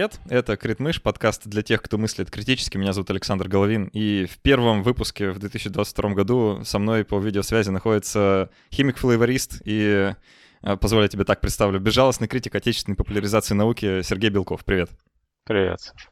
Привет, это Критмыш, подкаст для тех, кто мыслит критически. Меня зовут Александр Головин, и в первом выпуске в 2022 году со мной по видеосвязи находится химик-флейворист и, э, позволю тебе так представлю, безжалостный критик отечественной популяризации науки Сергей Белков. Привет. Привет. А,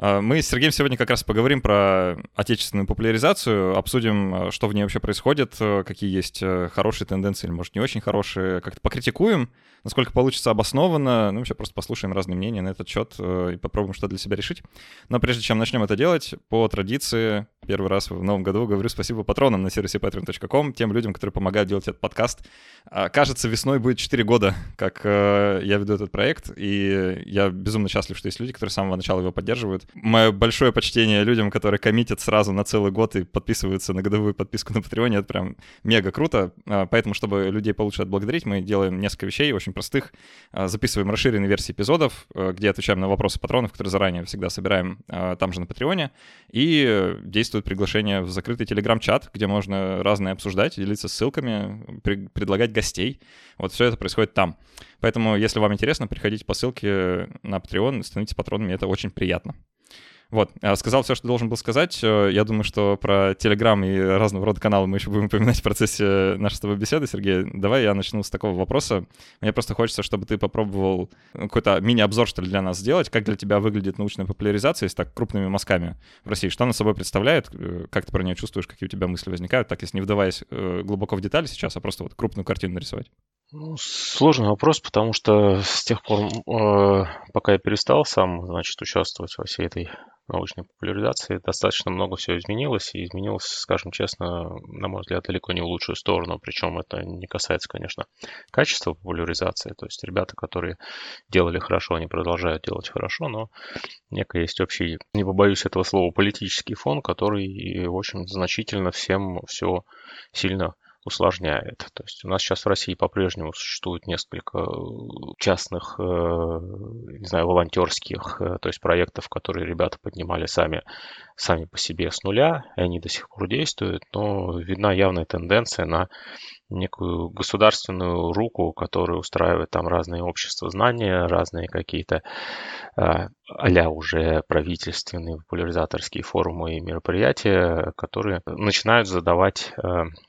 мы с Сергеем сегодня как раз поговорим про отечественную популяризацию, обсудим, а, что в ней вообще происходит, э, какие есть э, хорошие тенденции или, может, не очень хорошие, как-то покритикуем, насколько получится обоснованно, ну, вообще просто послушаем разные мнения на этот счет э, и попробуем что для себя решить. Но прежде чем начнем это делать, по традиции, первый раз в новом году говорю спасибо патронам на сервисе patreon.com, тем людям, которые помогают делать этот подкаст. А, кажется, весной будет 4 года, как я веду этот проект, и я безумно счастлив, что есть люди, которые с самого начала его поддерживают мое большое почтение людям, которые коммитят сразу на целый год и подписываются на годовую подписку на Патреоне. Это прям мега круто. А, поэтому, чтобы людей получше отблагодарить, мы делаем несколько вещей очень простых. А, записываем расширенные версии эпизодов, а, где отвечаем на вопросы патронов, которые заранее всегда собираем там же на Патреоне. И действует приглашение в закрытый телеграм-чат, где можно разные обсуждать, делиться ссылками, предлагать гостей. Вот все это происходит там. Поэтому, если вам интересно, приходите по ссылке на Patreon, становитесь патронами, это очень приятно. Вот, а, сказал все, что должен был сказать. Э, я думаю, что про Телеграм и разного рода каналы мы еще будем упоминать в процессе нашей с тобой беседы, Сергей. Давай я начну с такого вопроса. Мне просто хочется, чтобы ты попробовал какой-то мини-обзор, что ли, для нас сделать. Как для тебя выглядит научная популяризация, если так крупными мазками в России? Что она собой представляет? Э, как ты про нее чувствуешь? Какие у тебя мысли возникают? Так, если не вдаваясь э, глубоко в детали сейчас, а просто вот крупную картину нарисовать. Ну, сложный вопрос, потому что с тех пор, э, пока я перестал сам, значит, участвовать во всей этой научной популяризации, достаточно много всего изменилось, и изменилось, скажем честно, на мой взгляд, далеко не в лучшую сторону, причем это не касается, конечно, качества популяризации, то есть ребята, которые делали хорошо, они продолжают делать хорошо, но некий есть общий, не побоюсь этого слова, политический фон, который, в общем, значительно всем все сильно усложняет. То есть у нас сейчас в России по-прежнему существует несколько э, частных, э, не знаю, волонтерских, э, то есть проектов, которые ребята поднимали сами, сами по себе с нуля, и они до сих пор действуют, но видна явная тенденция на некую государственную руку, которая устраивает там разные общества знания, разные какие-то а уже правительственные популяризаторские форумы и мероприятия, которые начинают задавать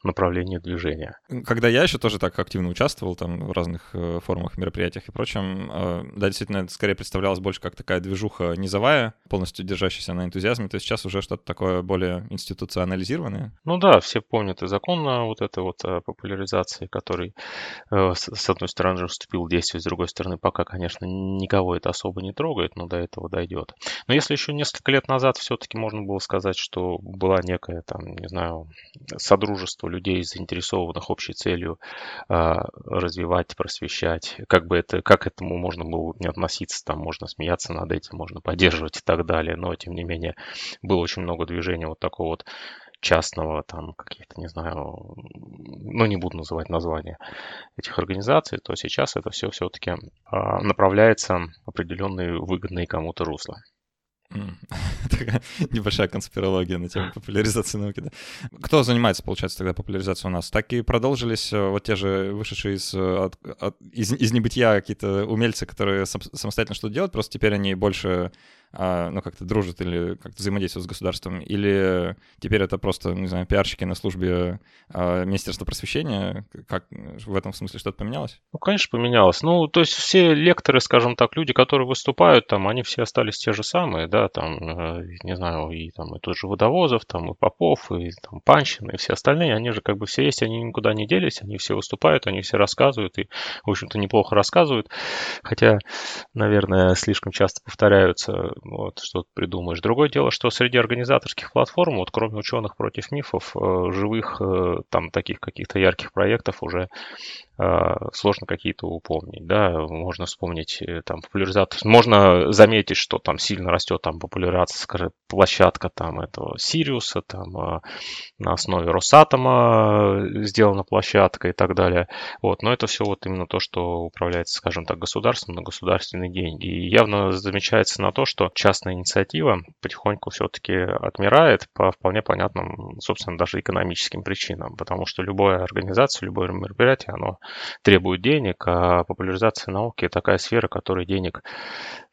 направление движения. Когда я еще тоже так активно участвовал там в разных э, форумах, мероприятиях и прочем, э, да, действительно, это скорее представлялось больше как такая движуха низовая, полностью держащаяся на энтузиазме, то есть сейчас уже что-то такое более институционализированное. Ну да, все помнят и закон вот это вот популяризации, который с одной стороны вступил в действие, с другой стороны пока, конечно, никого это особо не трогает, но до этого дойдет. Но если еще несколько лет назад все-таки можно было сказать, что была некая там, не знаю, содружество людей, заинтересованных общей целью э, развивать, просвещать, как бы это, как этому можно было не относиться, там можно смеяться над этим, можно поддерживать и так далее, но тем не менее было очень много движения вот такого вот частного, там, каких-то, не знаю, ну, не буду называть названия этих организаций, то сейчас это все все-таки а, направляется в определенные выгодные кому-то русла. Такая небольшая конспирология на тему популяризации науки. Да. Кто занимается, получается, тогда популяризацией у нас? Так и продолжились э, вот те же вышедшие из, э, от, от, из, из небытия какие-то умельцы, которые самостоятельно что-то делают, просто теперь они больше ну, как-то дружат или как-то взаимодействуют с государством, или теперь это просто, не знаю, пиарщики на службе а, Министерства просвещения? Как в этом смысле что-то поменялось? Ну, конечно, поменялось. Ну, то есть все лекторы, скажем так, люди, которые выступают там, они все остались те же самые, да, там, э, не знаю, и там и тот же Водовозов, там, и Попов, и там Панчин, и все остальные, они же как бы все есть, они никуда не делись, они все выступают, они все рассказывают, и, в общем-то, неплохо рассказывают, хотя, наверное, слишком часто повторяются вот, что-то придумаешь. Другое дело, что среди организаторских платформ, вот кроме ученых против мифов, э, живых э, там таких каких-то ярких проектов уже сложно какие-то упомнить, да, можно вспомнить там популяризатор, можно заметить, что там сильно растет там популяризация, скажем, площадка там этого Сириуса, там на основе Росатома сделана площадка и так далее, вот, но это все вот именно то, что управляется, скажем так, государством на государственные деньги, и явно замечается на то, что частная инициатива потихоньку все-таки отмирает по вполне понятным, собственно, даже экономическим причинам, потому что любая организация, любое мероприятие, оно требует денег, а популяризация науки такая сфера, которая денег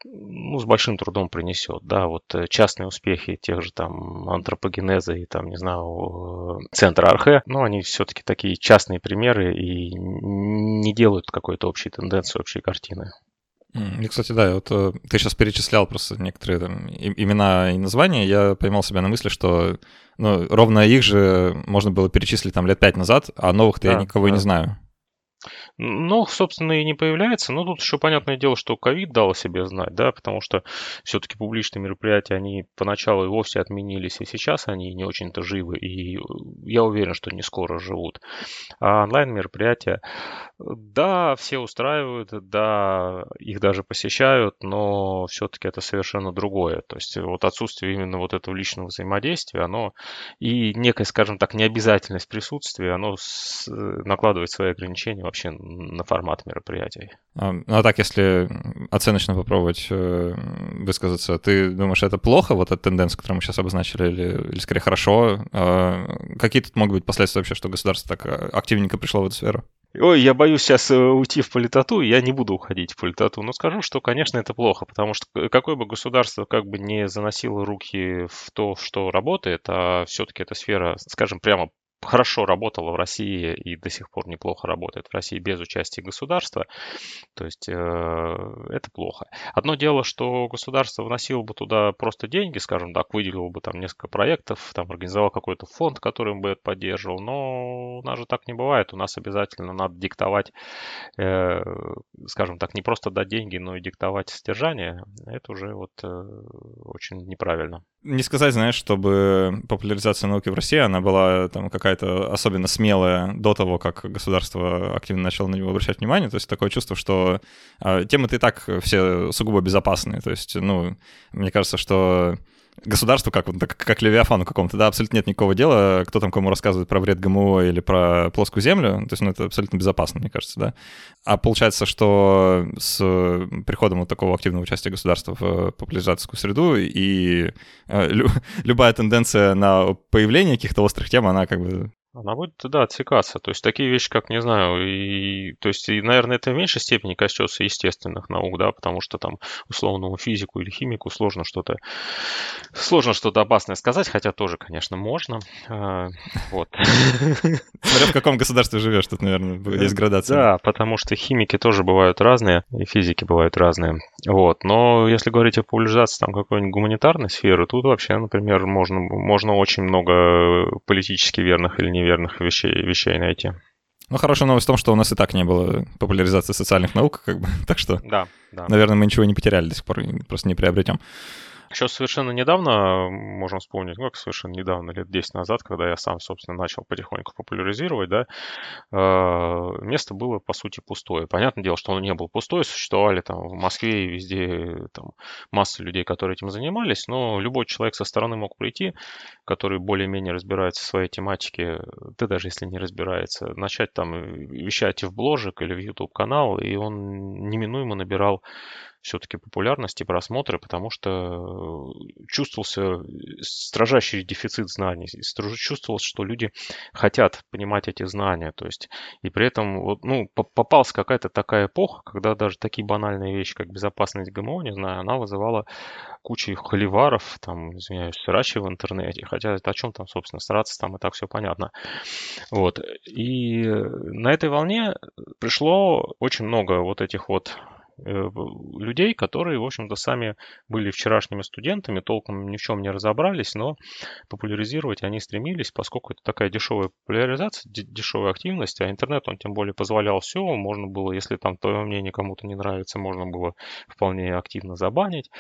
ну, с большим трудом принесет. Да, вот э, частные успехи тех же там антропогенеза и там, не знаю, центра Архе, но они все-таки такие частные примеры и не делают какой-то общей тенденции, общей картины. И, кстати, да, вот э, ты сейчас перечислял просто некоторые там, имена и названия, я поймал себя на мысли, что ну, ровно их же можно было перечислить там лет пять назад, а новых-то да, я никого да. не знаю. Ну, собственно, и не появляется. Но тут еще понятное дело, что ковид дал о себе знать, да, потому что все-таки публичные мероприятия, они поначалу и вовсе отменились, и сейчас они не очень-то живы, и я уверен, что не скоро живут. А онлайн-мероприятия, да, все устраивают, да, их даже посещают, но все-таки это совершенно другое. То есть вот отсутствие именно вот этого личного взаимодействия, оно и некая, скажем так, необязательность присутствия, оно с, накладывает свои ограничения вообще на формат мероприятий. А, ну а так, если оценочно попробовать э, высказаться, ты думаешь, это плохо, вот эта тенденция, которую мы сейчас обозначили, или, или скорее хорошо? А какие тут могут быть последствия вообще, что государство так э, активненько пришло в эту сферу? Ой, я боюсь сейчас э, уйти в политоту, я не буду уходить в политоту, но скажу, что, конечно, это плохо, потому что какое бы государство как бы не заносило руки в то, что работает, а все-таки эта сфера, скажем, прямо хорошо работала в России и до сих пор неплохо работает в России без участия государства, то есть э, это плохо. Одно дело, что государство вносило бы туда просто деньги, скажем так, выделило бы там несколько проектов, там организовал какой-то фонд, который бы это поддерживал, но у нас же так не бывает, у нас обязательно надо диктовать, э, скажем так, не просто дать деньги, но и диктовать содержание, это уже вот э, очень неправильно. Не сказать, знаешь, чтобы популяризация науки в России, она была там какая-то особенно смелая до того, как государство активно начало на него обращать внимание. То есть такое чувство, что э, темы-то и так все сугубо безопасные. То есть, ну, мне кажется, что государству, как, как, как Левиафану какому-то, да, абсолютно нет никакого дела, кто там кому рассказывает про вред ГМО или про плоскую землю, то есть, ну, это абсолютно безопасно, мне кажется, да. А получается, что с приходом вот такого активного участия государства в популяризаторскую среду и э, лю, любая тенденция на появление каких-то острых тем, она как бы она будет, да, отсекаться. То есть такие вещи, как, не знаю, и, то есть, и, наверное, это в меньшей степени коснется естественных наук, да, потому что там условному физику или химику сложно что-то, сложно что-то опасное сказать, хотя тоже, конечно, можно. А, вот. Смотря в каком государстве живешь, тут, наверное, есть градация. Да, потому что химики тоже бывают разные, и физики бывают разные. Вот. Но если говорить о популяризации там какой-нибудь гуманитарной сферы, тут вообще, например, можно, можно очень много политически верных или неверных верных вещей, вещей найти. Ну, хорошая новость в том, что у нас и так не было популяризации социальных наук, как бы, так что, да, да. наверное, мы ничего не потеряли до сих пор, просто не приобретем. Еще совершенно недавно, можем вспомнить, ну как совершенно недавно, лет 10 назад, когда я сам, собственно, начал потихоньку популяризировать, да, э, место было, по сути, пустое. Понятное дело, что оно не было пустое, существовали там в Москве и везде там масса людей, которые этим занимались, но любой человек со стороны мог прийти, который более-менее разбирается в своей тематике, да даже если не разбирается, начать там вещать в бложек или в YouTube канал, и он неминуемо набирал все-таки популярность и просмотры, потому что э, чувствовался строжайший дефицит знаний, чувствовалось, что люди хотят понимать эти знания, то есть и при этом вот, ну, попалась какая-то такая эпоха, когда даже такие банальные вещи, как безопасность ГМО, не знаю, она вызывала кучу холиваров, там, извиняюсь, срачи в интернете, хотя это о чем там, собственно, сраться, там и так все понятно. Вот. И на этой волне пришло очень много вот этих вот Э, людей, которые, в общем-то, сами были вчерашними студентами, толком ни в чем не разобрались, но популяризировать они стремились, поскольку это такая дешевая популяризация, дешевая активность, а интернет, он тем более позволял все, можно было, если там твое мнение кому-то не нравится, можно было вполне активно забанить.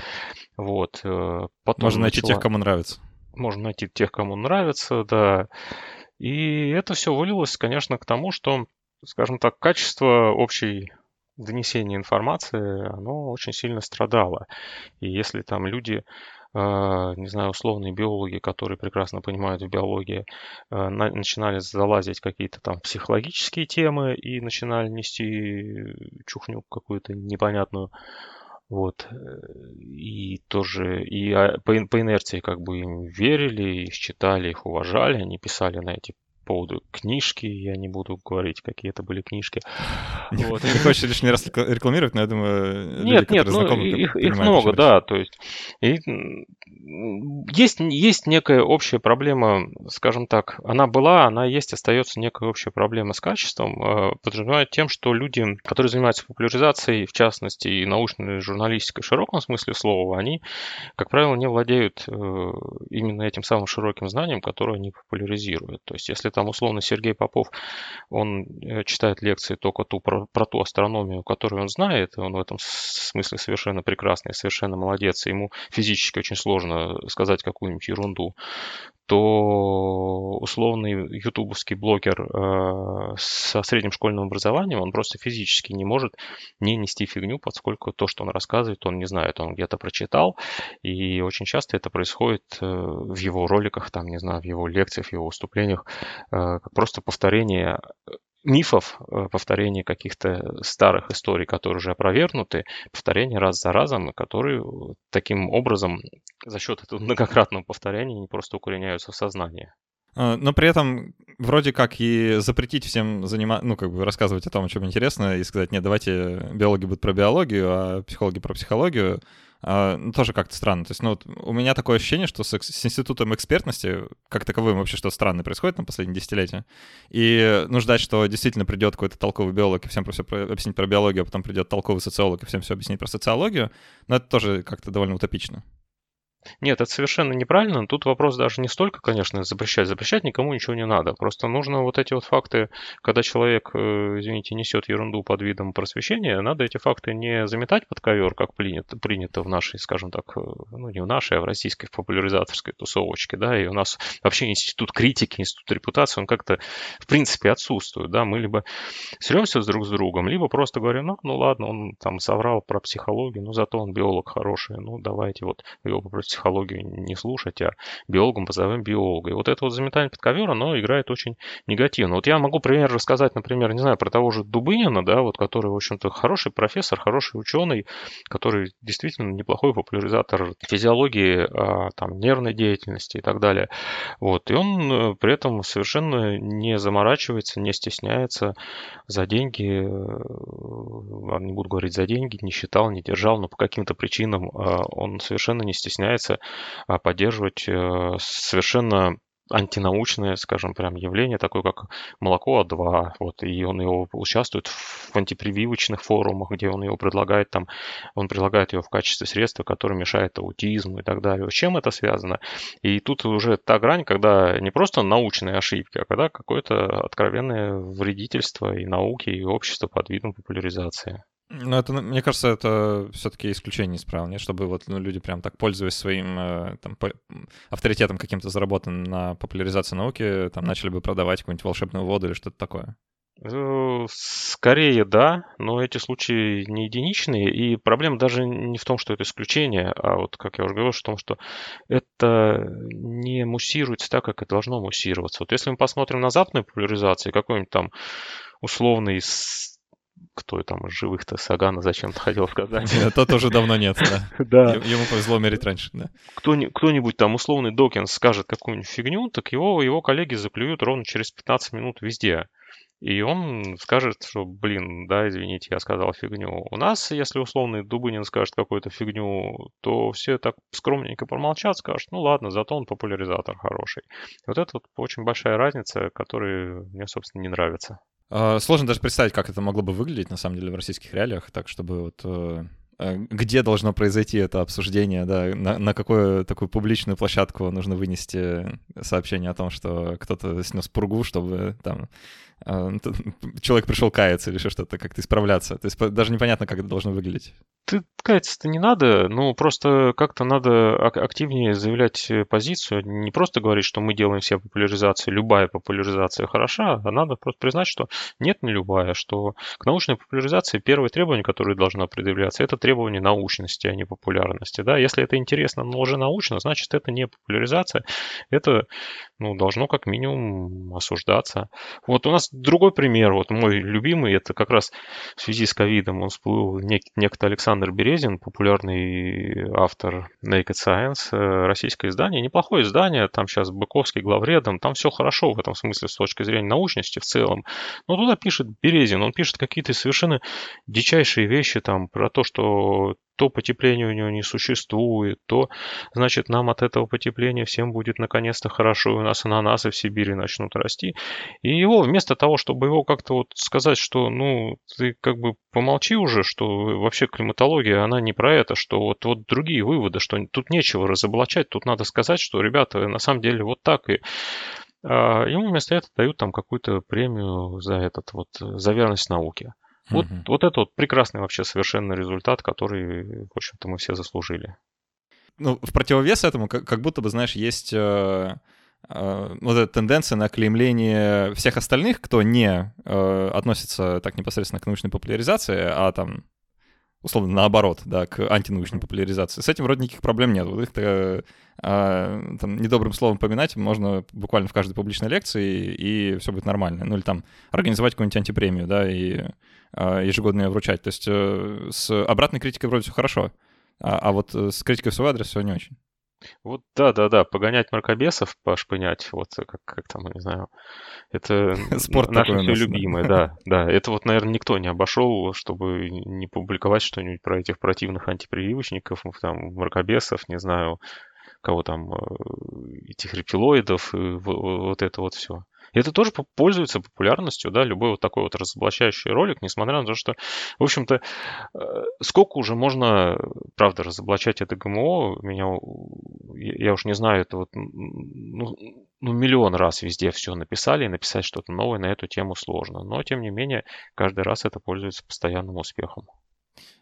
Вот. Э, потом можно найти начала... тех, кому нравится. Можно найти тех, кому нравится, да. И это все вылилось, конечно, к тому, что, скажем так, качество общей донесение информации, оно очень сильно страдало. И если там люди а, не знаю, условные биологи, которые прекрасно понимают в биологии, а, начинали залазить какие-то там психологические темы и начинали нести чухню какую-то непонятную. Вот. И тоже, и а, по, по инерции как бы им верили, их читали, их уважали, они писали на эти поводу книжки, я не буду говорить, какие это были книжки. Вот. Не хочешь лишний раз рекламировать, но я думаю, нет, люди, нет, ну, их, их много, да, то есть и, есть, есть некая общая проблема, скажем так, она была, она есть, остается некая общая проблема с качеством, э, подразумевает тем, что люди, которые занимаются популяризацией, в частности, и научной журналистикой в широком смысле слова, они, как правило, не владеют э, именно этим самым широким знанием, которое они популяризируют. То есть, если там условно Сергей Попов, он э, читает лекции только ту, про, про ту астрономию, которую он знает, и он в этом смысле совершенно прекрасный, совершенно молодец, ему физически очень сложно сказать какую-нибудь ерунду, то условный ютубовский блогер э, со средним школьным образованием, он просто физически не может не нести фигню, поскольку то, что он рассказывает, он не знает, он где-то прочитал, и очень часто это происходит э, в его роликах, там, не знаю, в его лекциях, в его выступлениях, э, просто повторение мифов, э, повторение каких-то старых историй, которые уже опровергнуты, повторение раз за разом, которые э, таким образом за счет этого многократного повторения не просто укореняются в сознании. А, но при этом вроде как и запретить всем заниматься, ну, как бы рассказывать о том, о чем интересно, и сказать, нет, давайте биологи будут про биологию, а психологи про психологию, ну, тоже как-то странно. То есть, ну, вот у меня такое ощущение, что с, с институтом экспертности, как таковым, вообще что-то странное происходит на последние десятилетия. И ну, ждать, что действительно придет какой-то толковый биолог и всем про все про, объяснить про биологию, а потом придет толковый социолог и всем все объяснить про социологию, но это тоже как-то довольно утопично. Нет, это совершенно неправильно. Тут вопрос даже не столько, конечно, запрещать. Запрещать никому ничего не надо. Просто нужно вот эти вот факты, когда человек, э, извините, несет ерунду под видом просвещения, надо эти факты не заметать под ковер, как принято, принято в нашей, скажем так, э, ну не в нашей, а в российской популяризаторской тусовочке, да, и у нас вообще институт критики, институт репутации, он как-то в принципе отсутствует, да, мы либо сремся друг с другом, либо просто говорим, ну, ну ладно, он там соврал про психологию, ну зато он биолог хороший, ну давайте вот его психологию не слушать, а биологом позовем биолога. И вот это вот заметание под ковер, оно играет очень негативно. Вот я могу пример рассказать, например, не знаю, про того же Дубынина, да, вот который, в общем-то, хороший профессор, хороший ученый, который действительно неплохой популяризатор физиологии, а, там, нервной деятельности и так далее. Вот. И он э, при этом совершенно не заморачивается, не стесняется за деньги, э, не буду говорить за деньги, не считал, не держал, но по каким-то причинам а, он совершенно не стесняется пытается а, поддерживать э, совершенно антинаучное, скажем, прям явление, такое как молоко А2, вот, и он его участвует в антипрививочных форумах, где он его предлагает там, он предлагает его в качестве средства, которое мешает аутизму и так далее. С чем это связано? И тут уже та грань, когда не просто научные ошибки, а когда какое-то откровенное вредительство и науки, и общества под видом популяризации. Ну, это, ну, мне кажется, это все-таки исключение из правил, нет? Чтобы вот ну, люди прям так, пользуясь своим э, там, авторитетом каким-то заработанным на популяризации науки, там начали бы продавать какую-нибудь волшебную воду или что-то такое. Э, скорее, да, но эти случаи не единичные, и проблема даже не в том, что это исключение, а вот, как я уже говорил, в том, что это не муссируется так, как это должно муссироваться. Вот если мы посмотрим на западные популяризации, какой-нибудь там условный кто там из живых-то Сагана зачем-то хотел сказать. Это тоже давно нет, да. да. Ему повезло умереть раньше, да. Кто-нибудь там условный Докинс скажет какую-нибудь фигню, так его, его коллеги заплюют ровно через 15 минут везде. И он скажет, что, блин, да, извините, я сказал фигню. У нас, если условный Дубынин скажет какую-то фигню, то все так скромненько промолчат, скажут, ну ладно, зато он популяризатор хороший. Вот это вот очень большая разница, которая мне, собственно, не нравится. А, сложно даже представить, как это могло бы выглядеть, на самом деле, в российских реалиях, так, чтобы вот э, э, где должно произойти это обсуждение, да, на, на какую такую публичную площадку нужно вынести сообщение о том, что кто-то снес пургу, чтобы там человек пришел каяться или еще что-то, как-то исправляться. То есть даже непонятно, как это должно выглядеть. Ты каяться-то не надо, ну просто как-то надо активнее заявлять э, позицию, не просто говорить, что мы делаем все популяризации, любая популяризация хороша, а надо просто признать, что нет, не любая, что к научной популяризации первое требование, которое должно предъявляться, это требование научности, а не популярности. Да? Если это интересно, но уже научно, значит это не популяризация, это ну, должно как минимум осуждаться. Вот у нас другой пример, вот мой любимый, это как раз в связи с ковидом, он всплыл нек- некто Александр Березин, популярный автор Naked Science, э, российское издание. Неплохое издание, там сейчас Быковский главредом, там все хорошо в этом смысле с точки зрения научности в целом. Но туда пишет Березин, он пишет какие-то совершенно дичайшие вещи там про то, что то потепление у него не существует, то, значит, нам от этого потепления всем будет наконец-то хорошо, и у нас ананасы в Сибири начнут расти. И его, вместо того, чтобы его как-то вот сказать, что, ну, ты как бы помолчи уже, что вообще климатология, она не про это, что вот, вот другие выводы, что тут нечего разоблачать, тут надо сказать, что, ребята, на самом деле вот так, и а, ему вместо этого дают там какую-то премию за этот вот, за верность науке. Вот, угу. вот это вот прекрасный вообще совершенно результат, который, в общем-то, мы все заслужили. Ну, в противовес этому, как, как будто бы, знаешь, есть э, э, вот эта тенденция на клеймление всех остальных, кто не э, относится так непосредственно к научной популяризации, а там условно наоборот, да, к антинаучной популяризации. С этим вроде никаких проблем нет. Вот их э, э, там, недобрым словом поминать можно буквально в каждой публичной лекции, и все будет нормально. Ну или там организовать какую-нибудь антипремию, да, и э, ежегодно ее вручать. То есть э, с обратной критикой вроде все хорошо, а, а вот э, с критикой в свой адрес все не очень. Вот да, да, да, погонять мракобесов, пошпынять, вот как, как там, не знаю, это Спорт наше все любимое, да, да. Это вот, наверное, никто не обошел, чтобы не публиковать что-нибудь про этих противных антипрививочников, там, мракобесов, не знаю, кого там, э, этих рептилоидов, вот это вот все. И это тоже пользуется популярностью, да, любой вот такой вот разоблачающий ролик, несмотря на то, что, в общем-то, э, сколько уже можно, правда, разоблачать это ГМО, меня, я уж не знаю, это вот, ну, ну, миллион раз везде все написали, и написать что-то новое на эту тему сложно. Но, тем не менее, каждый раз это пользуется постоянным успехом.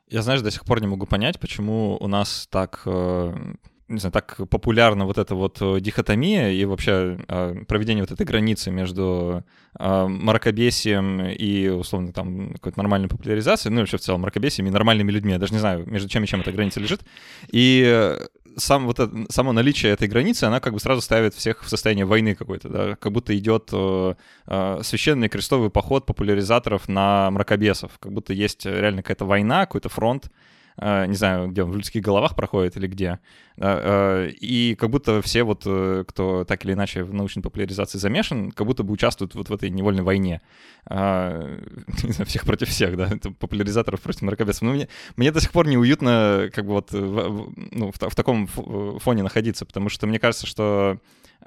Я, знаешь, до сих пор не могу понять, почему у нас так э, не знаю, так популярна вот эта вот э, дихотомия и вообще э, проведение вот этой границы между э, мракобесием и, условно, там, какой-то нормальной популяризацией, ну, и вообще в целом мракобесием и нормальными людьми. Я даже не знаю, между чем и чем эта граница лежит. И сам вот это, само наличие этой границы, она как бы сразу ставит всех в состояние войны какой-то, да, как будто идет э, э, священный крестовый поход популяризаторов на мракобесов, как будто есть реально какая-то война, какой-то фронт, Э, не знаю, где он, в людских головах проходит или где. Э, и как будто все вот, э, кто так или иначе в научной популяризации замешан, как будто бы участвуют вот в этой невольной войне. Не знаю, всех против всех, да, популяризаторов против мракобесов. Но мне, мне до сих пор неуютно как бы вот в, ну, в, в таком фоне находиться, потому что мне кажется, что Э,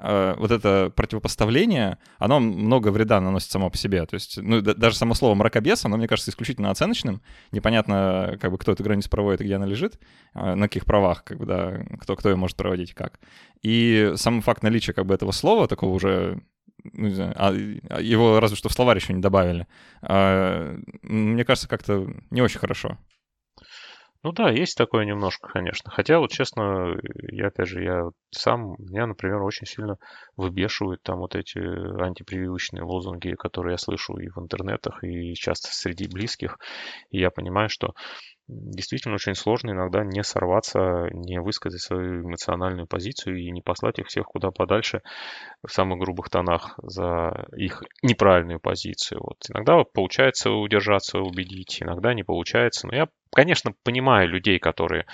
вот это противопоставление, оно много вреда наносит само по себе. То есть, ну, даже само слово мракобес, оно, мне кажется, исключительно оценочным. Непонятно, как бы, кто эту границу проводит и где она лежит, э, на каких правах, как бы, да, кто, кто ее может проводить и как. И сам факт наличия, как бы, этого слова, такого уже ну, не знаю, а, а его разве что в словарь еще не добавили. А, мне кажется, как-то не очень хорошо. Ну да, есть такое немножко, конечно. Хотя, вот честно, я опять же, я сам, меня, например, очень сильно выбешивают там вот эти антипрививочные лозунги, которые я слышу и в интернетах, и часто среди близких. И я понимаю, что действительно очень сложно иногда не сорваться, не высказать свою эмоциональную позицию и не послать их всех куда подальше в самых грубых тонах за их неправильную позицию. Вот иногда получается удержаться, убедить, иногда не получается. Но я, конечно, понимаю людей, которые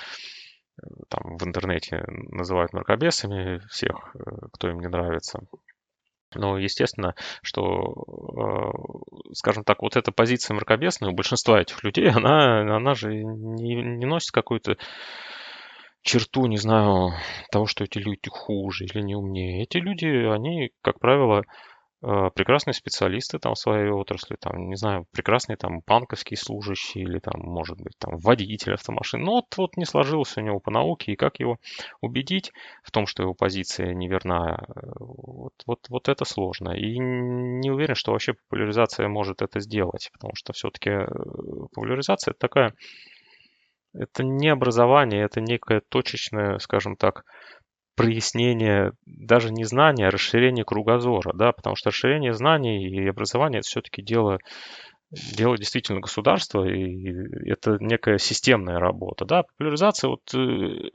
э, там в интернете называют мракобесами всех, э, кто им не нравится. Но естественно, что, э, скажем так, вот эта позиция мракобесная у большинства этих людей, она, она же не, не носит какую-то черту, не знаю, того, что эти люди хуже или не умнее. Эти люди, они, как правило, прекрасные специалисты там в своей отрасли, там, не знаю, прекрасные там банковские служащие или там, может быть, там водитель автомашин. Но вот, вот не сложилось у него по науке, и как его убедить в том, что его позиция неверна, э, вот, вот, вот это сложно. И не уверен, что вообще популяризация может это сделать, потому что все-таки э, популяризация это такая, это не образование, это некое точечное, скажем так, прояснение даже не знания, а расширение кругозора, да, потому что расширение знаний и образования это все-таки дело дело действительно государства, и это некая системная работа, да, популяризация вот э,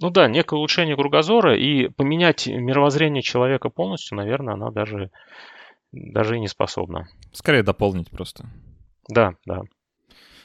ну да, некое улучшение кругозора и поменять мировоззрение человека полностью, наверное, она даже, даже и не способна. Скорее дополнить просто. Да, да.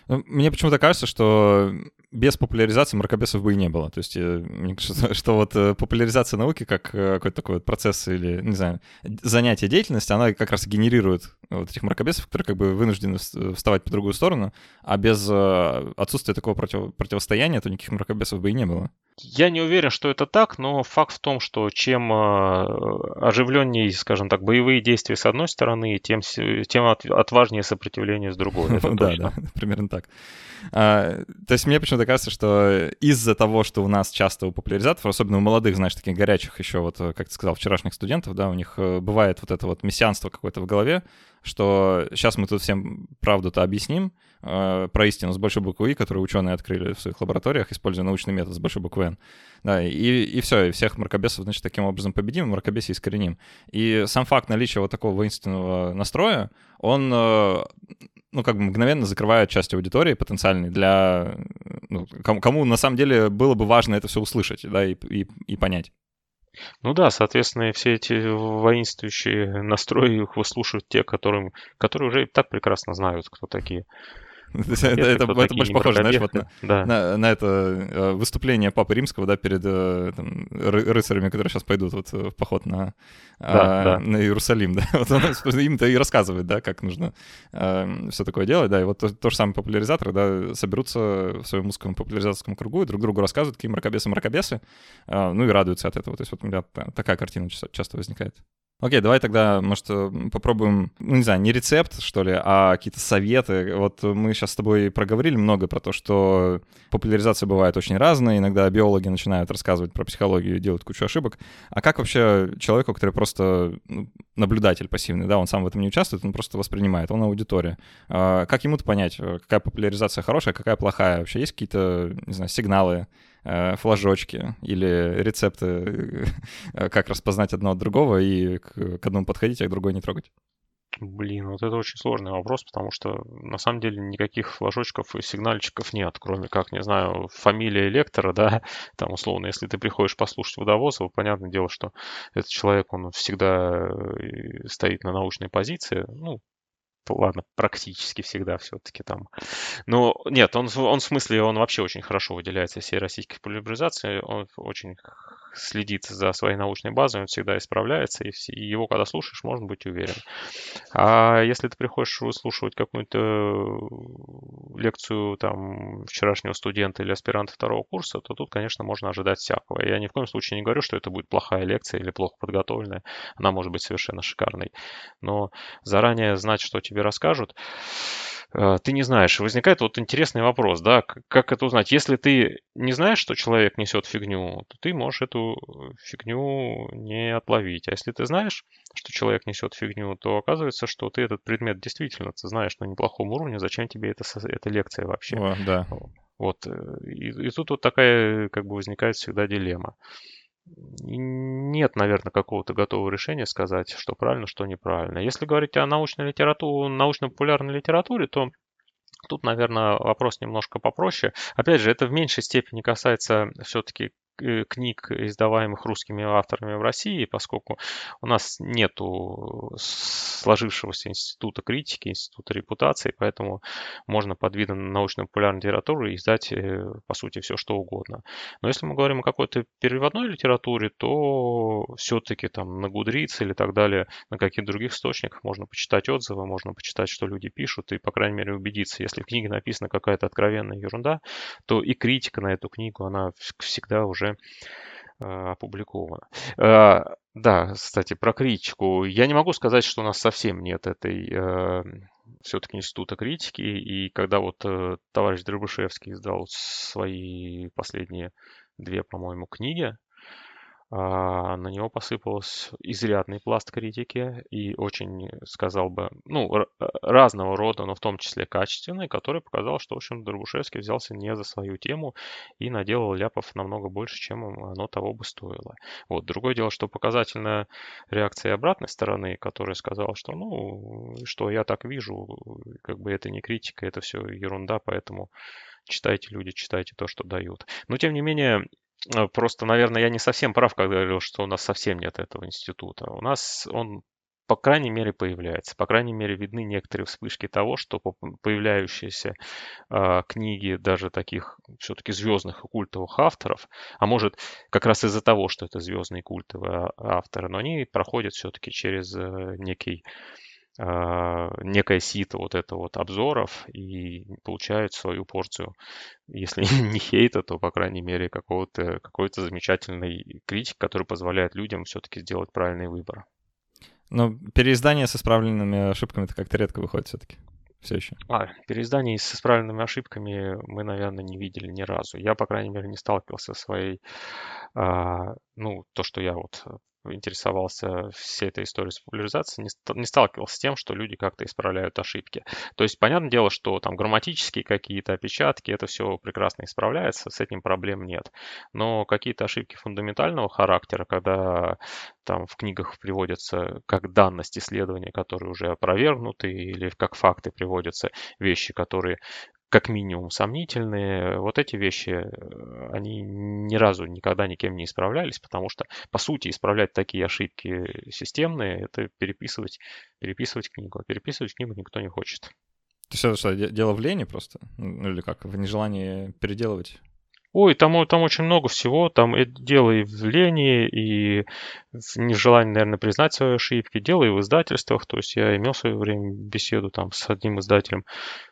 Ну, мне почему-то кажется, что без популяризации мракобесов бы и не было. То есть, мне кажется, что вот популяризация науки как какой-то такой вот процесс или, не знаю, занятие, деятельность, она как раз генерирует вот этих мракобесов, которые как бы вынуждены вставать по другую сторону, а без отсутствия такого против, противостояния, то никаких мракобесов бы и не было. Я не уверен, что это так, но факт в том, что чем оживленнее, скажем так, боевые действия с одной стороны, тем, тем отважнее сопротивление с другой. Да, да, примерно так. А, то есть мне почему-то кажется, что из-за того, что у нас часто у популяризаторов, особенно у молодых, знаешь, таких горячих еще, вот, как ты сказал, вчерашних студентов, да, у них э, бывает вот это вот мессианство какое-то в голове, что сейчас мы тут всем правду-то объясним э, про истину с большой буквы «И», которую ученые открыли в своих лабораториях, используя научный метод с большой буквы «Н». Да, и, и все, и всех мракобесов, значит, таким образом победим, мракобесие искореним. И сам факт наличия вот такого воинственного настроя, он, э, ну, как бы мгновенно закрывает часть аудитории потенциальной для... Ну, кому, кому на самом деле было бы важно это все услышать, да, и, и, и понять. Ну да, соответственно, все эти воинствующие настрои их выслушивают те, которым, которые уже и так прекрасно знают, кто такие. Это, больше похоже, знаешь, вот на, это э, выступление Папы Римского, да, перед э, рыцарями, которые сейчас пойдут вот в поход на, а, на Иерусалим, да. Вот он им-то и рассказывает, да, как нужно а, все такое делать, да. И вот то, же самое популяризаторы, да, соберутся в своем узком популяризаторском кругу и друг другу рассказывают, какие мракобесы-мракобесы, а, ну и радуются от этого. То есть вот у меня такая картина часто возникает. Окей, давай тогда, может, попробуем, ну, не знаю, не рецепт, что ли, а какие-то советы. Вот мы сейчас с тобой проговорили много про то, что популяризация бывает очень разная. Иногда биологи начинают рассказывать про психологию и делают кучу ошибок. А как вообще человеку, который просто ну, наблюдатель пассивный, да, он сам в этом не участвует, он просто воспринимает, он аудитория. А как ему-то понять, какая популяризация хорошая, какая плохая? Вообще есть какие-то, не знаю, сигналы, флажочки или рецепты, э, как распознать одно от другого и к, одному подходить, а к другой не трогать? Блин, вот это очень сложный вопрос, потому что на самом деле никаких флажочков и сигнальчиков нет, кроме как, не знаю, фамилия лектора, да, там условно, если ты приходишь послушать водовоза, понятное дело, что этот человек, он всегда э, стоит на научной позиции, ну, ладно, практически всегда все-таки там. Но нет, он, он в смысле, он вообще очень хорошо выделяется из всей российской популяризации, он очень следит за своей научной базой, он всегда исправляется, и, его, когда слушаешь, можно быть уверен. А если ты приходишь выслушивать какую-то лекцию там вчерашнего студента или аспиранта второго курса, то тут, конечно, можно ожидать всякого. Я ни в коем случае не говорю, что это будет плохая лекция или плохо подготовленная. Она может быть совершенно шикарной. Но заранее знать, что тебе расскажут, Э, ты не знаешь. Возникает вот интересный вопрос, да, как это узнать? Если ты не знаешь, что человек несет фигню, то ты можешь эту фигню не отловить. А если ты знаешь, что человек несет фигню, то оказывается, что ты этот предмет действительно ты знаешь на неплохом уровне, зачем тебе это, эта лекция вообще? О, да. Вот. Э, и, и тут вот такая как бы возникает всегда дилемма нет, наверное, какого-то готового решения сказать, что правильно, что неправильно. Если говорить о научной литературе, научно-популярной литературе, то Тут, наверное, вопрос немножко попроще. Опять же, это в меньшей степени касается все-таки Э, книг, издаваемых русскими авторами в России, поскольку у нас нету сложившегося института критики, института репутации, поэтому можно под видом научно-популярной литературы издать, э, по сути, все что угодно. Но если мы говорим о какой-то переводной литературе, то все-таки там на Гудрице или так далее, на каких-то других источниках можно почитать отзывы, можно почитать, что люди пишут, и, по крайней мере, убедиться, если в книге написана какая-то откровенная ерунда, то и критика на эту книгу, она всегда уже уже опубликовано. А, да, кстати, про критику. Я не могу сказать, что у нас совсем нет этой э, все-таки института критики. И когда вот э, товарищ Дробышевский издал свои последние две, по-моему, книги, а, на него посыпалось изрядный пласт критики и очень, сказал бы, ну, разного рода, но в том числе качественный, который показал, что, в общем, Дробушевский взялся не за свою тему и наделал ляпов намного больше, чем оно того бы стоило. Вот. Другое дело, что показательная реакция обратной стороны, которая сказала, что, ну, что я так вижу, как бы это не критика, это все ерунда, поэтому читайте, люди, читайте то, что дают. Но, тем не менее, Э, просто, наверное, я не совсем прав, когда говорил, что у нас совсем нет этого института. У нас он по крайней мере, появляется. По крайней мере, видны некоторые вспышки того, что появляющиеся э, книги даже таких все-таки звездных и культовых авторов, а может как раз из-за того, что это звездные культовые авторы, но они проходят все-таки через э, некий э, некое сито вот это вот обзоров и получают свою порцию, если не хейта, то, по крайней мере, какого-то, какой-то замечательной критики, который позволяет людям все-таки сделать правильный выбор. Но переиздание с исправленными ошибками это как-то редко выходит все-таки. Все еще. А, переизданий с исправленными ошибками мы, наверное, не видели ни разу. Я, по крайней мере, не сталкивался со своей, а, ну, то, что я вот интересовался всей этой историей с популяризацией, не, не сталкивался с тем, что люди как-то исправляют ошибки. То есть, понятное дело, что там грамматические какие-то опечатки, это все прекрасно исправляется, с этим проблем нет. Но какие-то ошибки фундаментального характера, когда там в книгах приводятся как данность исследования, которые уже опровергнуты, или как факты приводятся вещи, которые как минимум сомнительные. Вот эти вещи, э, они ни разу никогда никем не исправлялись, потому что, по сути, исправлять такие ошибки системные, это переписывать, переписывать книгу. А переписывать книгу никто не хочет. То есть это что, дело в лени просто? Ну или как, в нежелании переделывать? Ой, там, там очень много всего. Там и дело и в лени, и в нежелании, наверное, признать свои ошибки. Дело и в издательствах. То есть я имел в свое время беседу там с одним издателем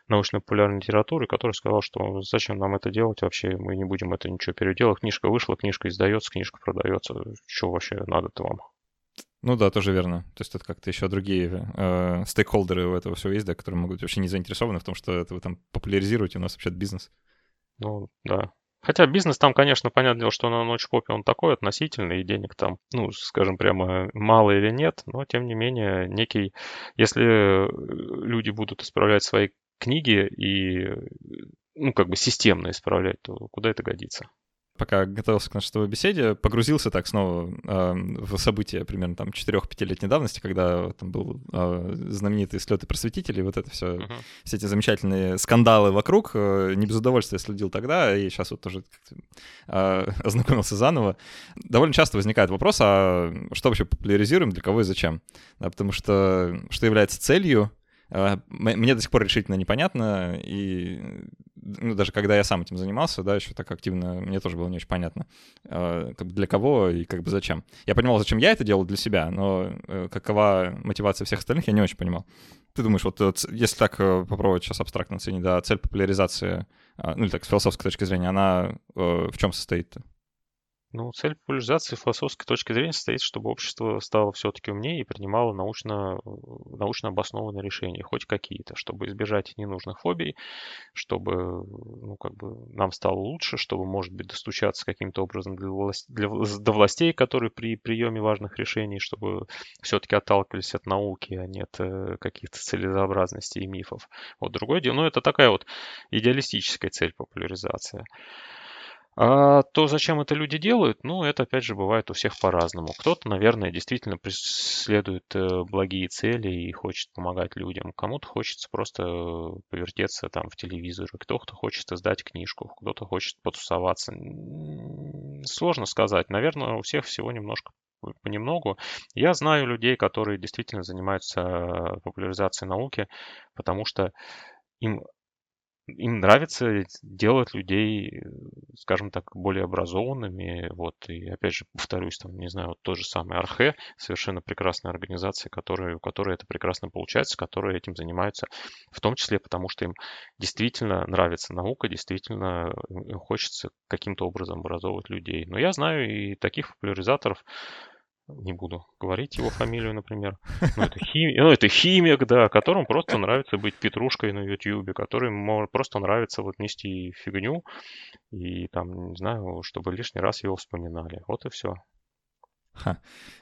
научно-популярной литературы, который сказал, что зачем нам это делать вообще, мы не будем это ничего переделать. Книжка вышла, книжка издается, книжка продается. Что вообще надо-то вам? Ну да, тоже верно. То есть это как-то еще другие э, стейкхолдеры у этого всего есть, да, которые могут быть вообще не заинтересованы в том, что это вы там популяризируете, у нас вообще бизнес. Ну, да. Хотя бизнес там, конечно, понятное дело, что на ночь попе он такой относительный, и денег там, ну, скажем прямо, мало или нет, но тем не менее некий, если люди будут исправлять свои книги и, ну, как бы системно исправлять, то куда это годится? Пока готовился к нашей беседе, погрузился так снова э, в события примерно там 4-5-летней давности, когда там был э, знаменитый слет и просветителей, вот это все, uh-huh. все эти замечательные скандалы вокруг. Э, не без удовольствия следил тогда, и сейчас вот тоже э, ознакомился заново. Довольно часто возникает вопрос, а что вообще популяризируем, для кого и зачем? Да, потому что что является целью мне до сих пор решительно непонятно, и ну, даже когда я сам этим занимался, да, еще так активно, мне тоже было не очень понятно, э, как бы для кого и как бы зачем. Я понимал, зачем я это делал для себя, но э, какова мотивация всех остальных, я не очень понимал. Ты думаешь, вот если так попробовать сейчас абстрактно оценить, да, цель популяризации, ну или так, с философской точки зрения, она в чем состоит? Ну, цель популяризации философской точки зрения состоит, чтобы общество стало все-таки умнее и принимало научно, научно обоснованные решения, хоть какие-то, чтобы избежать ненужных фобий, чтобы ну, как бы нам стало лучше, чтобы, может быть, достучаться каким-то образом для власть, для, до властей, которые при приеме важных решений, чтобы все-таки отталкивались от науки, а не от э, каких-то целесообразностей и мифов. Вот другое дело, ну, это такая вот идеалистическая цель популяризации. А то, зачем это люди делают, ну, это, опять же, бывает у всех по-разному. Кто-то, наверное, действительно преследует э, благие цели и хочет помогать людям. Кому-то хочется просто повертеться там в телевизоре, кто-то хочет издать книжку, кто-то хочет потусоваться. Сложно сказать. Наверное, у всех всего немножко понемногу. Я знаю людей, которые действительно занимаются популяризацией науки, потому что им им нравится делать людей, скажем так, более образованными. Вот, и опять же, повторюсь, там, не знаю, вот тот же самый Архе, совершенно прекрасная организация, которая, у которой это прекрасно получается, которые этим занимаются, в том числе потому, что им действительно нравится наука, действительно им хочется каким-то образом образовывать людей. Но я знаю и таких популяризаторов, не буду говорить его фамилию, например. Ну, это, хим... ну, это химик, да, которому просто нравится быть петрушкой на Ютьюбе, который просто нравится вот нести фигню и там, не знаю, чтобы лишний раз его вспоминали. Вот и все. Ха.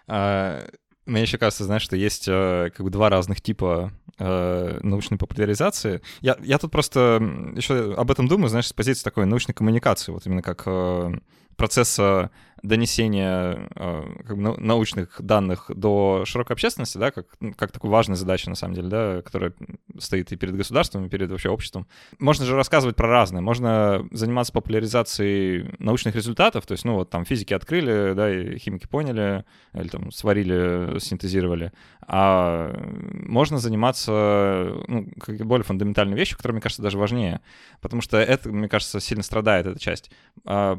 А, мне еще кажется, знаешь, что есть э, как бы два разных типа э, научной популяризации. Я, я тут просто еще об этом думаю, знаешь, с позиции такой научной коммуникации, вот именно как э, процесса донесения э, как бы, научных данных до широкой общественности, да, как, ну, как такой важной задачи, на самом деле, да, которая стоит и перед государством, и перед вообще обществом. Можно же рассказывать про разное. Можно заниматься популяризацией научных результатов, то есть, ну, вот там физики открыли, да, и химики поняли, или там сварили, синтезировали. А можно заниматься, ну, более фундаментальной вещью, которая, мне кажется, даже важнее. Потому что это, мне кажется, сильно страдает эта часть. А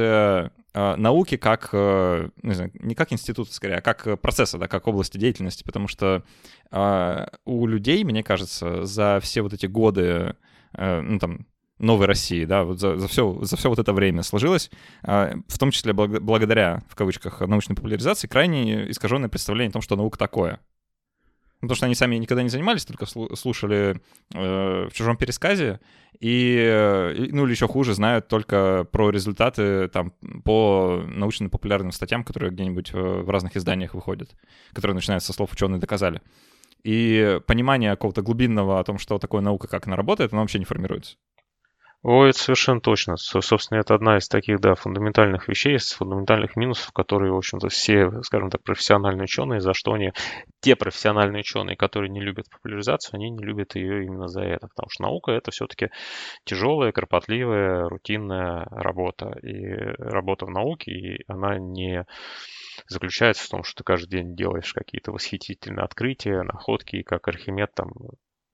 популяризация а, науки как, э, не знаю, не как института скорее, а как процесса, да, как области деятельности, потому что э, у людей, мне кажется, за все вот эти годы, э, ну там, новой России, да, вот за, за, все, за все вот это время сложилось, э, в том числе благ, благодаря, в кавычках, научной популяризации, крайне искаженное представление о том, что наука такое. Ну, потому что они сами никогда не занимались, только слушали э, в чужом пересказе, и, ну или еще хуже, знают только про результаты там по научно-популярным статьям, которые где-нибудь в разных изданиях выходят, которые начинаются со слов «ученые доказали». И понимание какого-то глубинного о том, что такое наука, как она работает, оно вообще не формируется. О, это совершенно точно. Собственно, это одна из таких, да, фундаментальных вещей, из фундаментальных минусов, которые, в общем-то, все, скажем так, профессиональные ученые, за что они, те профессиональные ученые, которые не любят популяризацию, они не любят ее именно за это. Потому что наука это все-таки тяжелая, кропотливая, рутинная работа. И работа в науке, и она не заключается в том, что ты каждый день делаешь какие-то восхитительные открытия, находки, как Архимед там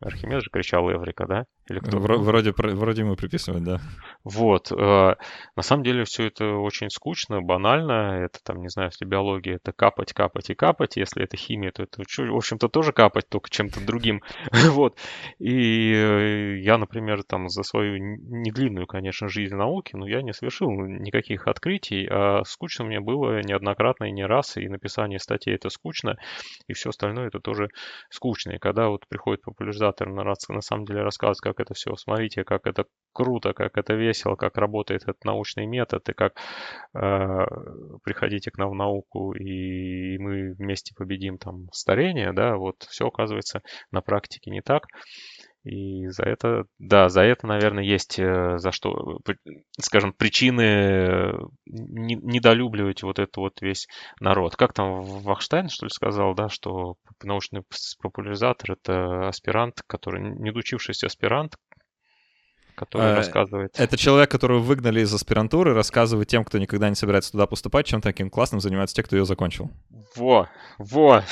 Архимед же кричал Эврика, да? Или кто? Вроде, вроде ему приписывают, да. Вот. Э, на самом деле все это очень скучно, банально. Это там, не знаю, если биология, это капать, капать и капать. Если это химия, то это, в общем-то, тоже капать, только чем-то другим. вот. И э, я, например, там за свою недлинную, конечно, жизнь науки, но я не совершил никаких открытий, а скучно мне было неоднократно и не раз, и написание статей это скучно, и все остальное это тоже скучно. И когда вот приходит популяризатор на, на самом деле рассказывать, как как это все, смотрите, как это круто, как это весело, как работает этот научный метод, и как э, приходите к нам в науку, и мы вместе победим там старение, да, вот все оказывается на практике не так. И за это, да, за это, наверное, есть э, за что, скажем, причины недолюбливать вот этот вот весь народ. Как там Вахштайн, что ли, сказал, да, что научный популяризатор — это аспирант, который, не учившийся аспирант, который а, рассказывает. Это человек, которого выгнали из аспирантуры, рассказывает тем, кто никогда не собирается туда поступать, чем таким классным занимаются те, кто ее закончил. Во, во.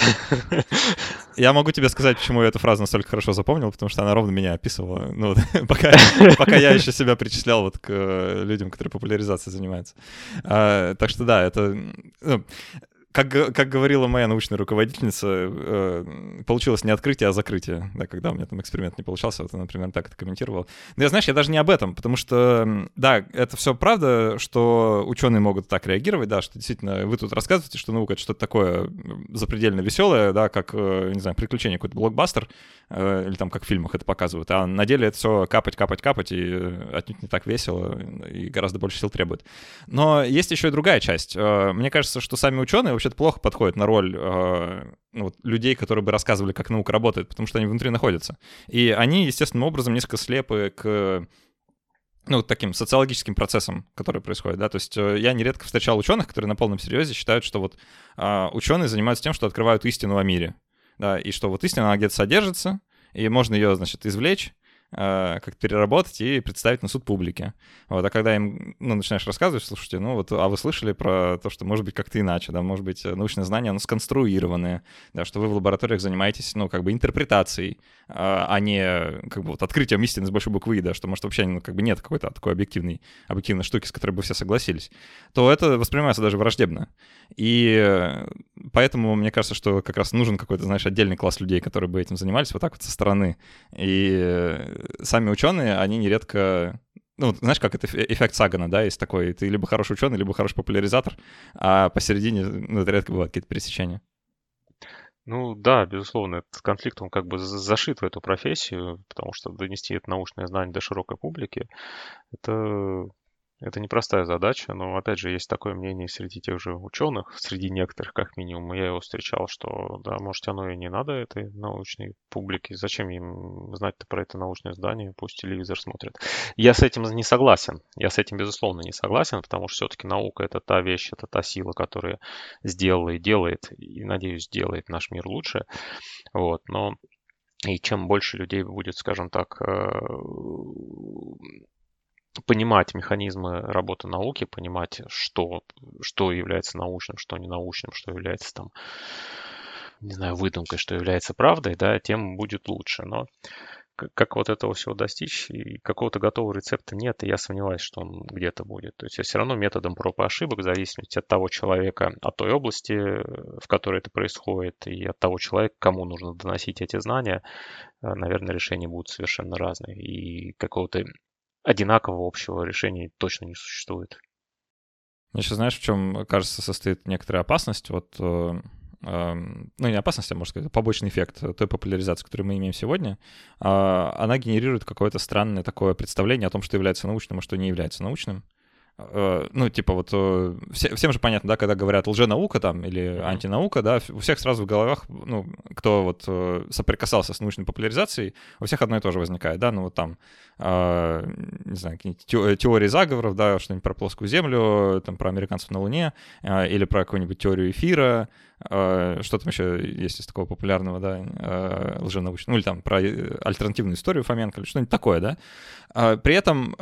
Я могу тебе сказать, почему я эту фразу настолько хорошо запомнил, потому что она ровно меня описывала, ну, пока, пока я еще себя причислял вот к э, людям, которые популяризацией занимаются. А, так что да, это... Ну, как, как говорила моя научная руководительница, э, получилось не открытие, а закрытие. Да, когда у меня там эксперимент не получался, вот она, например, так это комментировала. Но я, знаешь, я даже не об этом, потому что, да, это все правда, что ученые могут так реагировать, да, что действительно вы тут рассказываете, что наука — это что-то такое запредельно веселое, да, как, э, не знаю, приключение, какой-то блокбастер, э, или там как в фильмах это показывают, а на деле это все капать, капать, капать, и отнюдь не так весело, и гораздо больше сил требует. Но есть еще и другая часть. Мне кажется, что сами ученые вообще-то плохо подходит на роль э, ну, вот, людей, которые бы рассказывали, как наука работает, потому что они внутри находятся. И они, естественным образом, несколько слепы к ну, таким социологическим процессам, которые происходят, да, то есть э, я нередко встречал ученых, которые на полном серьезе считают, что вот э, ученые занимаются тем, что открывают истину о мире, да, и что вот истина, она где-то содержится, и можно ее, значит, извлечь, как переработать и представить на суд публики. Вот, а когда им ну, начинаешь рассказывать, слушайте, ну вот, а вы слышали про то, что может быть как-то иначе, да, может быть, научные знания, оно сконструированное, да, что вы в лабораториях занимаетесь, ну, как бы интерпретацией, а, а не как бы вот открытием истины с большой буквы, да, что, может, вообще ну, как бы нет какой-то такой объективной, объективной штуки, с которой бы все согласились, то это воспринимается даже враждебно. И поэтому мне кажется, что как раз нужен какой-то, знаешь, отдельный класс людей, которые бы этим занимались вот так вот со стороны. И сами ученые, они нередко ну, знаешь, как это эффект Сагана, да, есть такой, ты либо хороший ученый, либо хороший популяризатор, а посередине, ну, это редко бывают какие-то пересечения. Ну да, безусловно, этот конфликт, он как бы зашит в эту профессию, потому что донести это научное знание до широкой публики, это Это непростая задача, но, опять же, есть такое мнение среди тех же ученых, среди некоторых, как минимум. Я его встречал, что, да, может, оно и не надо этой научной публике. Зачем им знать-то про это научное здание? Пусть телевизор смотрят. Я с этим не согласен. Я с этим, безусловно, не согласен, потому что все-таки наука — это та вещь, это та сила, которая сделала и делает, и, надеюсь, сделает наш мир лучше. Вот, но и чем больше людей будет, скажем так, э, понимать механизмы работы науки, понимать, что, что является научным, что не научным, что является там, не знаю, выдумкой, что является правдой, да, тем будет лучше. Но как вот этого всего достичь, и какого-то готового рецепта нет, и я сомневаюсь, что он где-то будет. То есть все равно методом проб и ошибок, в зависимости от того человека, от той области, в которой это происходит, и от того человека, кому нужно доносить эти знания, э, наверное, решения будут совершенно разные. И какого-то одинакового общего решения точно не существует. Еще знаешь, в чем, кажется, состоит некоторая опасность? Вот, э, э, ну, не опасность, а, можно сказать, побочный эффект той популяризации, которую мы имеем сегодня, э, она генерирует какое-то странное такое представление о том, что является научным, а что не является научным. Э, ну, типа вот э, все, всем же понятно, да, когда говорят лженаука там или антинаука, да, у всех сразу в головах, ну, кто вот э, соприкасался с научной популяризацией, у всех одно и то же возникает, да, ну вот там, не знаю, теории заговоров, да, что-нибудь про плоскую землю, там про американцев на Луне, или про какую-нибудь теорию эфира, что там еще есть из такого популярного, да, лженаучного, ну или там про альтернативную историю Фоменко, или что-нибудь такое, да. При этом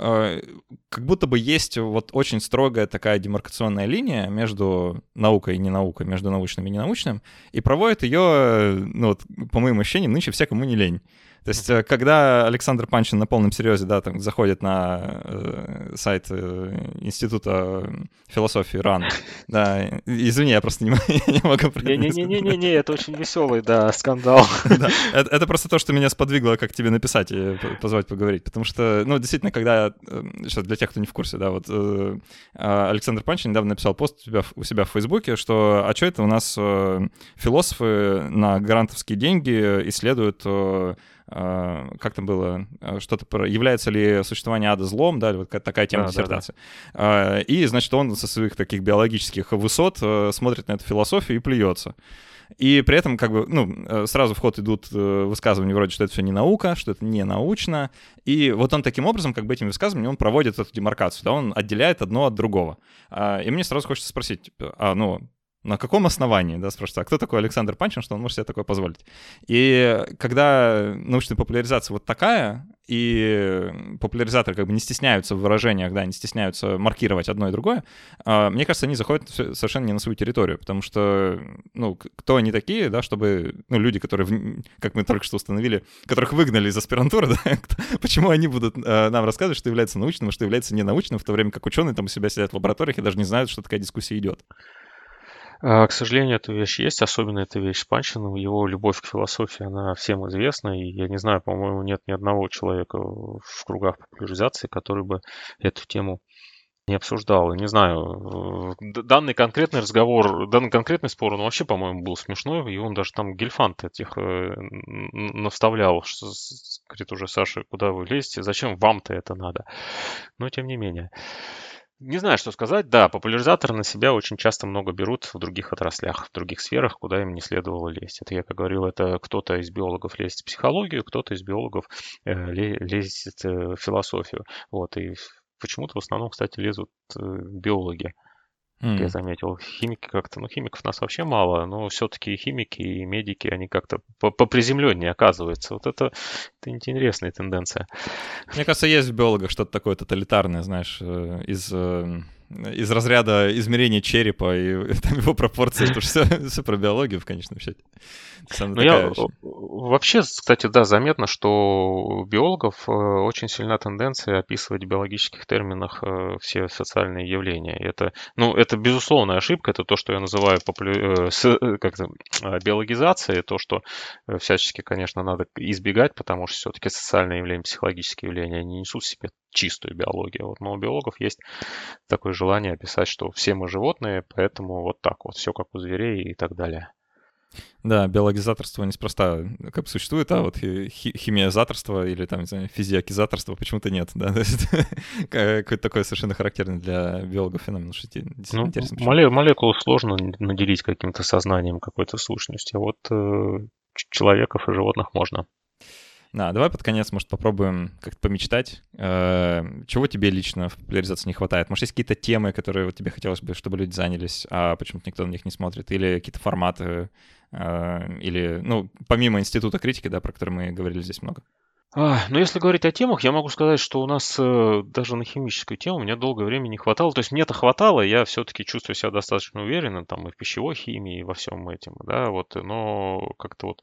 как будто бы есть вот очень строгая такая демаркационная линия между наукой и ненаукой, между научным и ненаучным, и проводит ее, ну вот, по моим ощущениям, нынче все, кому не лень. То есть, э, когда Александр Панчин на полном серьезе, да, там заходит на э, сайт э, Института философии РАН, да, извини, я просто не, не могу Не-не-не-не-не, это очень веселый, да, скандал. да, это, это просто то, что меня сподвигло, как тебе написать и позвать поговорить, потому что, ну, действительно, когда, сейчас э, для тех, кто не в курсе, да, вот э, а, Александр Панчин недавно написал пост у себя, у себя в Фейсбуке, что, а что это у нас э, философы на грантовские деньги исследуют а, как там было, а, что-то про является ли существование ада злом, да, вот такая тема да, диссертации. Да, да. И, значит, он со своих таких биологических высот смотрит на эту философию и плюется. И при этом, как бы, ну, сразу в ход идут э, высказывания вроде, что это все не наука, что это не научно. И вот он таким образом, как бы этим высказыванием, он проводит эту демаркацию, да, он отделяет одно от другого. И мне сразу хочется спросить, а, ну, на каком основании, да, спрашивают, а кто такой Александр Панчин, что он может себе такое позволить? И когда научная популяризация вот такая, и популяризаторы как бы не стесняются в выражениях, да, не стесняются маркировать одно и другое, а, мне кажется, они заходят совершенно не на свою территорию, потому что, ну, кто они такие, да, чтобы, ну, люди, которые, как мы только что установили, которых выгнали из аспирантуры, да, почему они будут а, нам рассказывать, что является научным, а что является ненаучным, в то время как ученые там у себя сидят в лабораториях и даже не знают, что такая дискуссия идет. А, к сожалению, эта вещь есть, особенно эта вещь с Панчиным. Его любовь к философии, она всем известна, и я не знаю, по-моему, нет ни одного человека в кругах популяризации, который бы эту тему не обсуждал. Не знаю, данный конкретный разговор, данный конкретный спор, он вообще, по-моему, был смешной, и он даже там гельфант этих э, наставлял, что, говорит уже, Саша, куда вы лезете, зачем вам-то это надо? Но тем не менее. Не знаю, что сказать. Да, популяризаторы на себя очень часто много берут в других отраслях, в других сферах, куда им не следовало лезть. Это я, как говорил, это кто-то из биологов лезет в психологию, кто-то из биологов э, лезет э, в философию. Вот, и почему-то в основном, кстати, лезут э, биологи. Mm. Я заметил, химики как-то, ну, химиков нас вообще мало, но все-таки химики и медики, они как-то поприземленнее оказываются. Вот это, это интересная тенденция. Мне кажется, есть в биологах что-то такое тоталитарное, знаешь, э, из э, из разряда измерения черепа и там, его пропорции, это все, все про биологию в конечном счете. Ну, я, вообще, кстати, да, заметно, что у биологов э, очень сильна тенденция описывать в биологических терминах э, все социальные явления. И это, ну, это безусловная ошибка, это то, что я называю популя... Э, как биологизацией, то, что всячески, конечно, надо избегать, потому что все-таки социальные явления, психологические явления, они несут в себе чистую биологию. Вот, но у биологов есть такое желание описать, что все мы животные, поэтому вот так вот, все как у зверей и так далее. Да, биологизаторство неспроста как бы существует, а вот химиозаторство или там, не знаю, физиокизаторство почему-то нет, да, какое-то такое совершенно характерное для биологов феномен, что ну, интересно. Моле- молекулу сложно наделить каким-то сознанием какой-то сущности, а вот э, человеков и животных можно. Да, давай под конец, может, попробуем как-то помечтать. Э, чего тебе лично в популяризации не хватает? Может, есть какие-то темы, которые вот тебе хотелось бы, чтобы люди занялись, а почему-то никто на них не смотрит? Или какие-то форматы? Э, или, ну, помимо института критики, да, про который мы говорили здесь много? А, ну, если говорить о темах, я могу сказать, что у нас э, даже на химическую тему мне долгое время не хватало. То есть мне-то хватало, я все-таки чувствую себя достаточно уверенно там и в пищевой химии, и во всем этом, да, вот, но как-то вот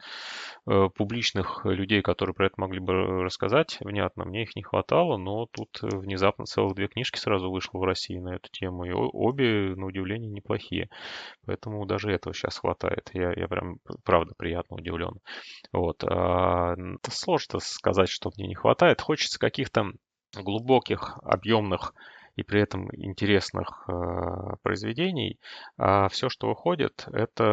э, публичных людей, которые про это могли бы рассказать внятно, мне их не хватало, но тут внезапно целых две книжки сразу вышло в России на эту тему, и обе, на удивление, неплохие. Поэтому даже этого сейчас хватает. Я, я прям, правда, приятно удивлен. Вот. А, сложно сказать сказать, что мне не хватает. Хочется каких-то глубоких, объемных и при этом интересных э, произведений, а все, что выходит, это,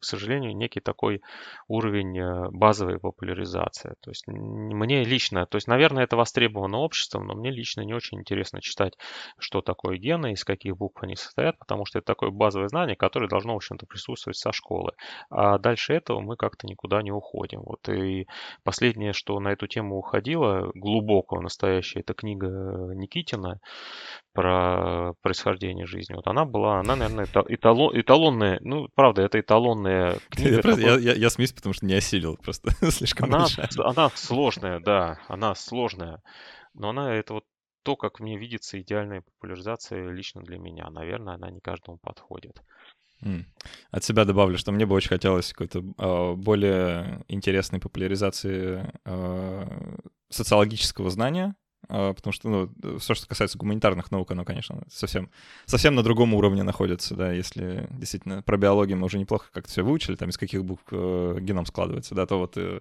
к сожалению, некий такой уровень э, базовой популяризации. То есть мне лично, то есть, наверное, это востребовано обществом, но мне лично не очень интересно читать, что такое гены, из каких букв они состоят, потому что это такое базовое знание, которое должно, в общем-то, присутствовать со школы. А дальше этого мы как-то никуда не уходим. Вот и последнее, что на эту тему уходило, глубоко настоящее, это книга Никитина про происхождение жизни. Вот она была, она, наверное, эталон, эталонная, ну, правда, это эталонная книга. Я, просто, я, я, я смеюсь, потому что не осилил просто слишком она, большая. Она сложная, да, она сложная, но она, это вот то, как мне видится идеальная популяризация лично для меня. Наверное, она не каждому подходит. От себя добавлю, что мне бы очень хотелось какой-то э, более интересной популяризации э, социологического знания, потому что, ну, все, что касается гуманитарных наук, оно, конечно, совсем, совсем на другом уровне находится, да, если действительно про биологию мы уже неплохо как-то все выучили, там из каких букв э, геном складывается, да, то вот э,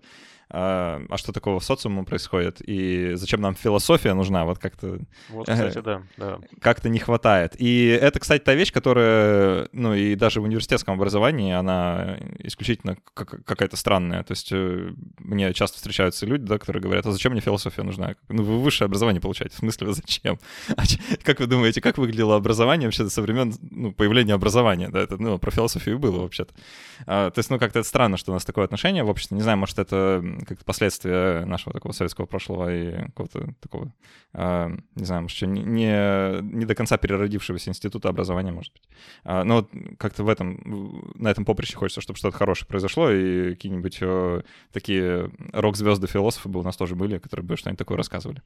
а, а что такого в социуме происходит, и зачем нам философия нужна, вот как-то... Вот, кстати, да, да. Как-то не хватает. И это, кстати, та вещь, которая, ну, и даже в университетском образовании, она исключительно какая-то странная. То есть э, мне часто встречаются люди, да, которые говорят, а зачем мне философия нужна? Ну, вы высшее образование получаете, в смысле, зачем? А как вы думаете, как выглядело образование вообще со времен ну, появления образования? Да, это, ну, про философию было вообще-то. А, то есть, ну, как-то это странно, что у нас такое отношение в обществе. Не знаю, может, это как последствия нашего такого советского прошлого и какого-то такого, э, не знаю, может, не, не до конца переродившегося института образования, может быть. Э, но вот как-то в этом, на этом поприще хочется, чтобы что-то хорошее произошло, и какие-нибудь э, такие рок-звезды философы бы у нас тоже были, которые бы что-нибудь такое рассказывали.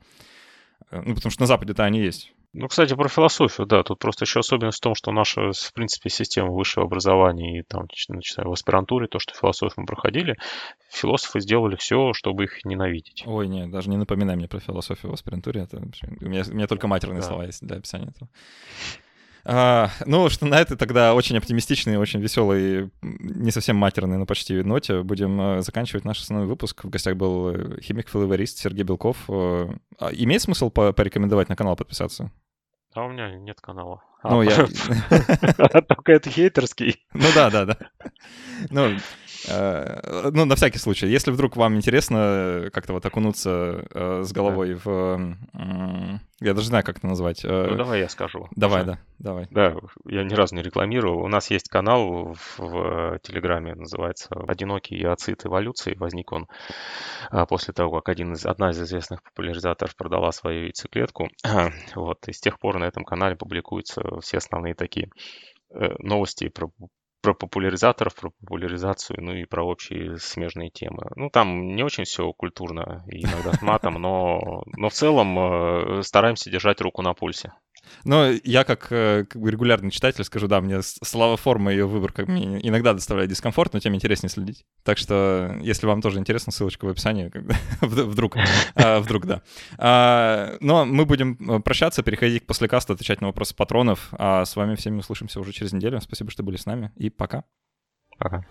Э, ну, потому что на Западе-то они есть. Ну, кстати, про философию, да, тут просто еще особенность в том, что наша, в принципе, система высшего образования и там, начиная в аспирантуре, то, что философию мы проходили, философы сделали все, чтобы их ненавидеть. Ой, нет, даже не напоминай мне про философию в аспирантуре, это, у, меня, у меня только матерные да. слова есть для описания этого. А, ну, что на этой тогда очень оптимистичной, очень веселой, не совсем матерной, но почти ноте будем э, заканчивать наш основной выпуск. В гостях был э, химик-филоварист Сергей Белков. Э, а имеет смысл порекомендовать на канал подписаться? А у меня нет канала. Ну, а, я... Только это хейтерский. Ну да, да, да. Ну, ну, на всякий случай, если вдруг вам интересно как-то вот окунуться э, с головой в... Я даже знаю, как это назвать. Э, ну, давай я скажу. Давай, да, давай. Да, я ни разу не рекламировал. У нас есть канал в, Телеграме, называется «Одинокий ацит эволюции». Возник он а, после того, как один из, одна из известных популяризаторов продала свою яйцеклетку. Вот, и с тех пор на этом канале публикуются все основные такие новости про про популяризаторов, про популяризацию, ну и про общие смежные темы. Ну, там не очень все культурно иногда с матом, но, но в целом э, стараемся держать руку на пульсе. Но я как, э, как бы регулярный читатель скажу, да, мне слава форма и ее выбор как мне иногда доставляет дискомфорт, но тем интереснее следить. Так что, если вам тоже интересно, ссылочка в описании, вдруг, а, вдруг, да. А, но мы будем э, прощаться, переходить к послекасту, отвечать на вопросы патронов, а с вами всеми услышимся уже через неделю. Спасибо, что были с нами, и пока. Пока.